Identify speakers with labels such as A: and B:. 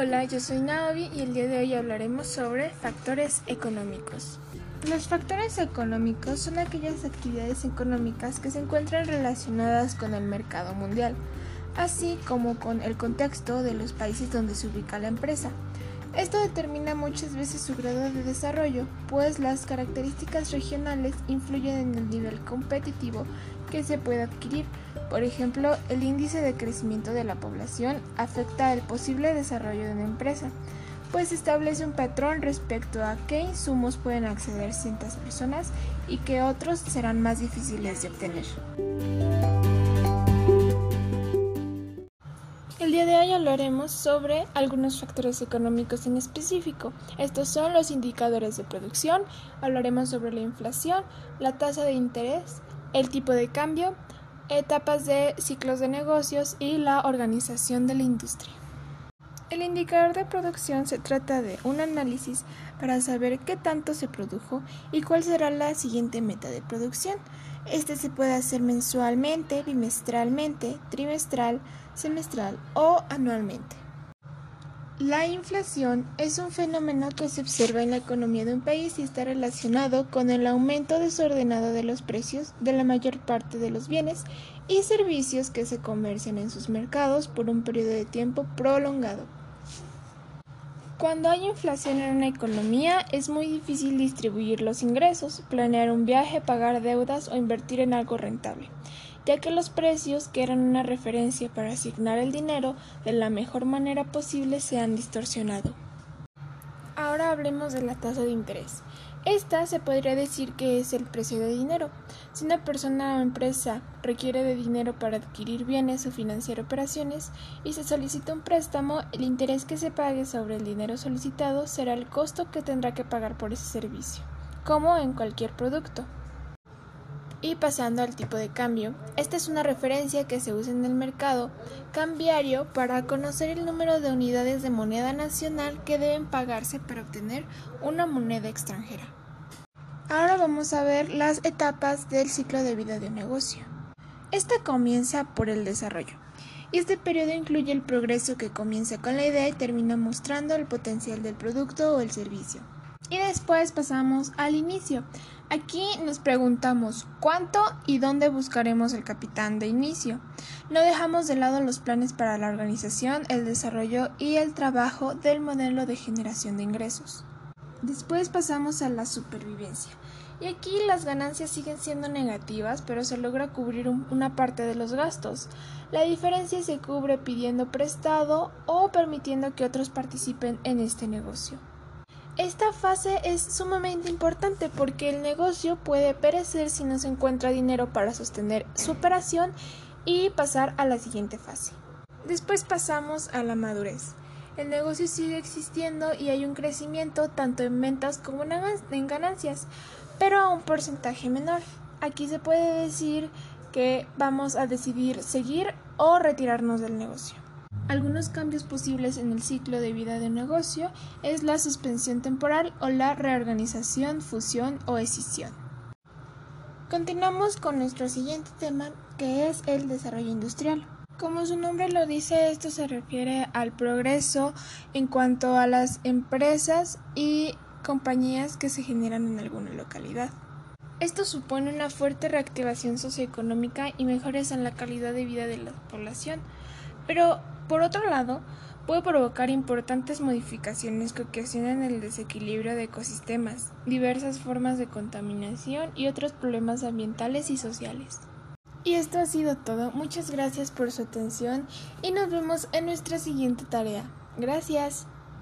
A: Hola, yo soy Naomi y el día de hoy hablaremos sobre factores económicos. Los factores económicos son aquellas actividades económicas que se encuentran relacionadas con el mercado mundial, así como con el contexto de los países donde se ubica la empresa. Esto determina muchas veces su grado de desarrollo, pues las características regionales influyen en el nivel competitivo que se puede adquirir. Por ejemplo, el índice de crecimiento de la población afecta al posible desarrollo de una empresa, pues establece un patrón respecto a qué insumos pueden acceder ciertas personas y qué otros serán más difíciles de obtener. El día de hoy hablaremos sobre algunos factores económicos en específico. Estos son los indicadores de producción, hablaremos sobre la inflación, la tasa de interés, el tipo de cambio, etapas de ciclos de negocios y la organización de la industria. El indicador de producción se trata de un análisis para saber qué tanto se produjo y cuál será la siguiente meta de producción. Este se puede hacer mensualmente, bimestralmente, trimestral, semestral o anualmente. La inflación es un fenómeno que se observa en la economía de un país y está relacionado con el aumento desordenado de los precios de la mayor parte de los bienes y servicios que se comercian en sus mercados por un periodo de tiempo prolongado. Cuando hay inflación en una economía es muy difícil distribuir los ingresos, planear un viaje, pagar deudas o invertir en algo rentable ya que los precios, que eran una referencia para asignar el dinero de la mejor manera posible, se han distorsionado. Ahora hablemos de la tasa de interés. Esta se podría decir que es el precio de dinero. Si una persona o empresa requiere de dinero para adquirir bienes o financiar operaciones y se solicita un préstamo, el interés que se pague sobre el dinero solicitado será el costo que tendrá que pagar por ese servicio, como en cualquier producto. Y pasando al tipo de cambio, esta es una referencia que se usa en el mercado cambiario para conocer el número de unidades de moneda nacional que deben pagarse para obtener una moneda extranjera. Ahora vamos a ver las etapas del ciclo de vida de un negocio. Esta comienza por el desarrollo. Y este periodo incluye el progreso que comienza con la idea y termina mostrando el potencial del producto o el servicio. Y después pasamos al inicio. Aquí nos preguntamos cuánto y dónde buscaremos el capitán de inicio. No dejamos de lado los planes para la organización, el desarrollo y el trabajo del modelo de generación de ingresos. Después pasamos a la supervivencia. Y aquí las ganancias siguen siendo negativas, pero se logra cubrir una parte de los gastos. La diferencia se cubre pidiendo prestado o permitiendo que otros participen en este negocio. Esta fase es sumamente importante porque el negocio puede perecer si no se encuentra dinero para sostener su operación y pasar a la siguiente fase. Después pasamos a la madurez. El negocio sigue existiendo y hay un crecimiento tanto en ventas como en ganancias, pero a un porcentaje menor. Aquí se puede decir que vamos a decidir seguir o retirarnos del negocio. Algunos cambios posibles en el ciclo de vida de un negocio es la suspensión temporal o la reorganización, fusión o escisión. Continuamos con nuestro siguiente tema que es el desarrollo industrial. Como su nombre lo dice, esto se refiere al progreso en cuanto a las empresas y compañías que se generan en alguna localidad. Esto supone una fuerte reactivación socioeconómica y mejoras en la calidad de vida de la población, pero por otro lado, puede provocar importantes modificaciones que ocasionan el desequilibrio de ecosistemas, diversas formas de contaminación y otros problemas ambientales y sociales. Y esto ha sido todo. Muchas gracias por su atención y nos vemos en nuestra siguiente tarea. Gracias.